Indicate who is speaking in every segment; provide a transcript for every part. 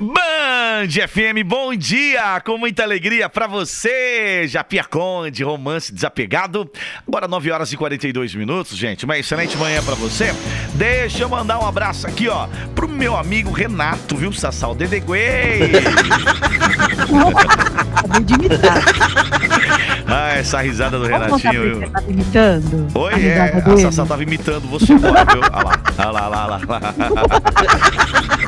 Speaker 1: Band FM, bom dia, com muita alegria pra você, Japia Conde, romance desapegado. Agora 9 horas e 42 minutos, gente, uma excelente manhã pra você. Deixa eu mandar um abraço aqui, ó, pro meu amigo Renato, viu, Sassal Dedeguei.
Speaker 2: De imitar.
Speaker 1: ah, essa risada do
Speaker 2: contar
Speaker 1: Renatinho, viu?
Speaker 2: tava imitando?
Speaker 1: Oi,
Speaker 2: A
Speaker 1: é, a? Sassá tava imitando você agora, viu? Olha lá, olha lá, olha lá, olha lá.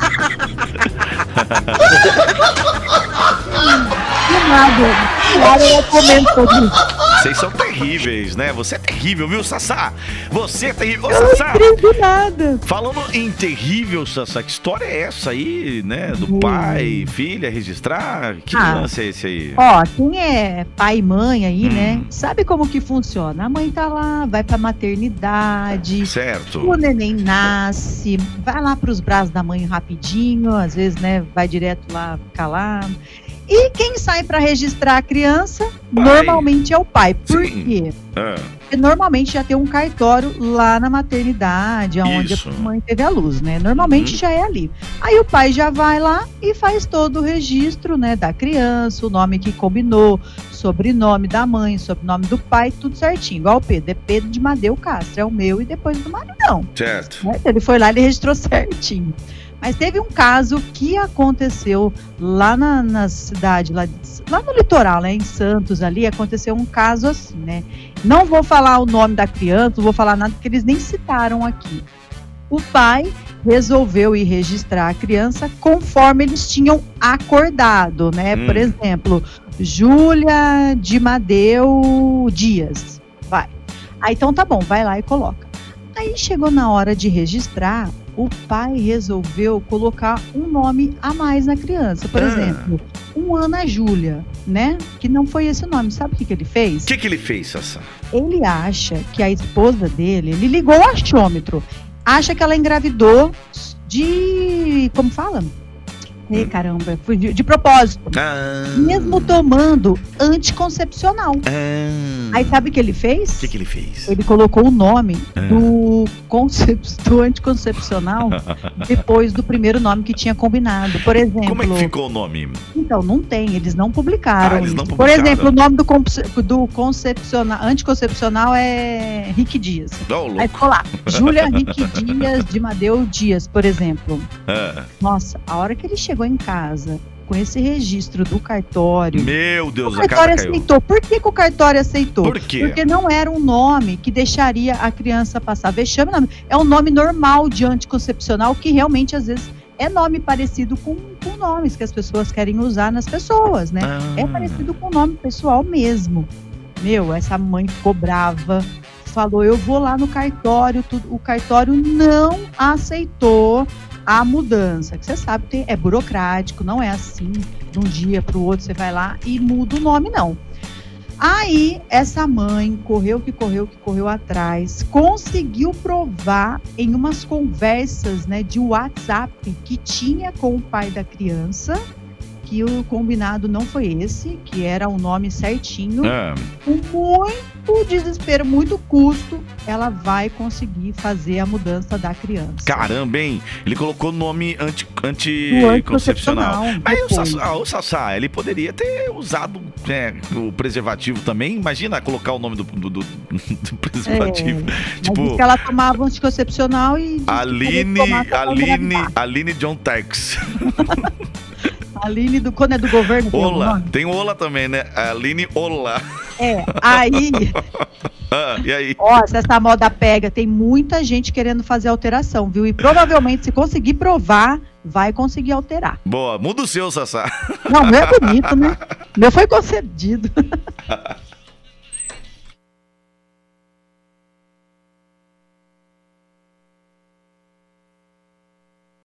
Speaker 2: Nada. Claro, eu comento sobre isso.
Speaker 1: Vocês são terríveis, né? Você é terrível, viu, Sassá? Você é terrível. Ô,
Speaker 2: Eu não
Speaker 1: Sassá,
Speaker 2: do nada.
Speaker 1: falando em terrível, Sassá, que história é essa aí, né? Do pai, filha, registrar? Que
Speaker 2: Ah.
Speaker 1: lance é esse aí?
Speaker 2: Ó, quem é pai e mãe aí,
Speaker 1: Hum.
Speaker 2: né? Sabe como que funciona? A mãe tá lá, vai pra maternidade,
Speaker 1: Certo.
Speaker 2: o neném nasce, vai lá pros braços da mãe rapidinho, às vezes, né, vai direto lá ficar lá. E quem sai pra registrar a criança,
Speaker 1: Pai.
Speaker 2: normalmente é o pai. Por
Speaker 1: Sim.
Speaker 2: quê?
Speaker 1: Ah,
Speaker 2: Porque normalmente já tem um cartório lá na maternidade, onde
Speaker 1: Isso.
Speaker 2: a mãe teve a luz, né? Normalmente
Speaker 1: Uhum.
Speaker 2: já é ali. Aí o pai já vai lá e faz todo o registro, né, da criança, o nome que combinou, sobrenome da mãe, sobrenome do pai, tudo certinho. Igual o Pedro, é Pedro de Madeu Castro, é o meu e depois do maridão.
Speaker 1: certo.
Speaker 2: Né? Ele foi lá e ele registrou certinho. Mas teve um caso que aconteceu lá na, na cidade, lá, lá no litoral, né, em Santos ali, aconteceu um caso assim, né? Não vou falar o nome da criança, não vou falar nada porque eles nem citaram aqui. O pai resolveu ir registrar a criança conforme eles tinham acordado, né?
Speaker 1: Hum.
Speaker 2: Por exemplo, Júlia de Madeu Dias. Vai. Aí então tá bom, vai lá e coloca. Aí chegou na hora de registrar, o pai resolveu colocar um nome a mais na criança. Por
Speaker 1: Ah.
Speaker 2: exemplo, um Ana Júlia, né? Que não foi esse o nome. Sabe o que, que ele fez?
Speaker 1: O que, que ele fez, Sassá?
Speaker 2: Ele acha que a esposa dele, ele ligou o achômetro, acha que ela engravidou de. Como fala? Ei, caramba, de, de propósito.
Speaker 1: Ah,
Speaker 2: Mesmo tomando anticoncepcional.
Speaker 1: ah.
Speaker 2: Aí sabe o que ele fez?
Speaker 1: O que, que ele fez?
Speaker 2: Ele colocou o nome
Speaker 1: Ah.
Speaker 2: do, concep... do anticoncepcional depois do primeiro nome que tinha combinado. Por exemplo.
Speaker 1: Como é que ficou o nome?
Speaker 2: Então, não tem, eles não publicaram.
Speaker 1: Ah, eles não publicaram.
Speaker 2: Por exemplo, o nome do, conce- do concepcional, anticoncepcional é Rick Dias.
Speaker 1: Ô,
Speaker 2: Aí ficou lá, Júlia Rick Dias de Madeu Dias, por exemplo.
Speaker 1: Ah,
Speaker 2: Nossa, a hora que ele chegou em casa com esse registro do cartório,
Speaker 1: meu
Speaker 2: o
Speaker 1: Deus, a casa
Speaker 2: cartório
Speaker 1: caiu.
Speaker 2: aceitou. Por que, que o cartório aceitou?
Speaker 1: Por quê?
Speaker 2: Porque não era um nome que deixaria a criança passar vexame. Não. É um nome normal de anticoncepcional que realmente, às vezes, é nome parecido com, com nomes que as pessoas querem usar nas pessoas, né? É
Speaker 1: Ah.
Speaker 2: parecido com o nome pessoal mesmo. Meu, essa mãe ficou brava, falou: eu vou lá no cartório. tudo. O cartório não aceitou a mudança. Que você sabe que é burocrático, não é assim. De um dia para o outro você vai lá e muda o nome, não. Aí, essa mãe correu que correu que correu atrás, conseguiu provar em umas conversas né, de WhatsApp que tinha com o pai da criança que o combinado não foi esse, que era o nome certinho.
Speaker 1: Ah,
Speaker 2: Com muito desespero, muito custo, ela vai conseguir fazer a mudança da criança.
Speaker 1: caramba, hein? Ele colocou o nome anti,
Speaker 2: Do
Speaker 1: anticoncepcional. Mas o. Sassá, o Sassá, ele poderia ter usado né, o preservativo também. Imagina colocar o nome do, do, do- do preservativo.
Speaker 2: Mas
Speaker 1: tipo,
Speaker 2: ela tomava anticoncepcional e.
Speaker 1: Aline,
Speaker 2: tomar
Speaker 1: Aline. Aline John Tex.
Speaker 2: Aline do quando é do governo. tem
Speaker 1: Ola. Tem o Ola também, né? Aline Ola.
Speaker 2: É. Aí,
Speaker 1: Ah, e aí?
Speaker 2: ó, se essa moda pega, tem muita gente querendo fazer alteração, viu? E provavelmente, se conseguir provar, vai conseguir alterar.
Speaker 1: Boa, muda o seu, Sassá.
Speaker 2: Não, meu é bonito, né? Meu foi concedido.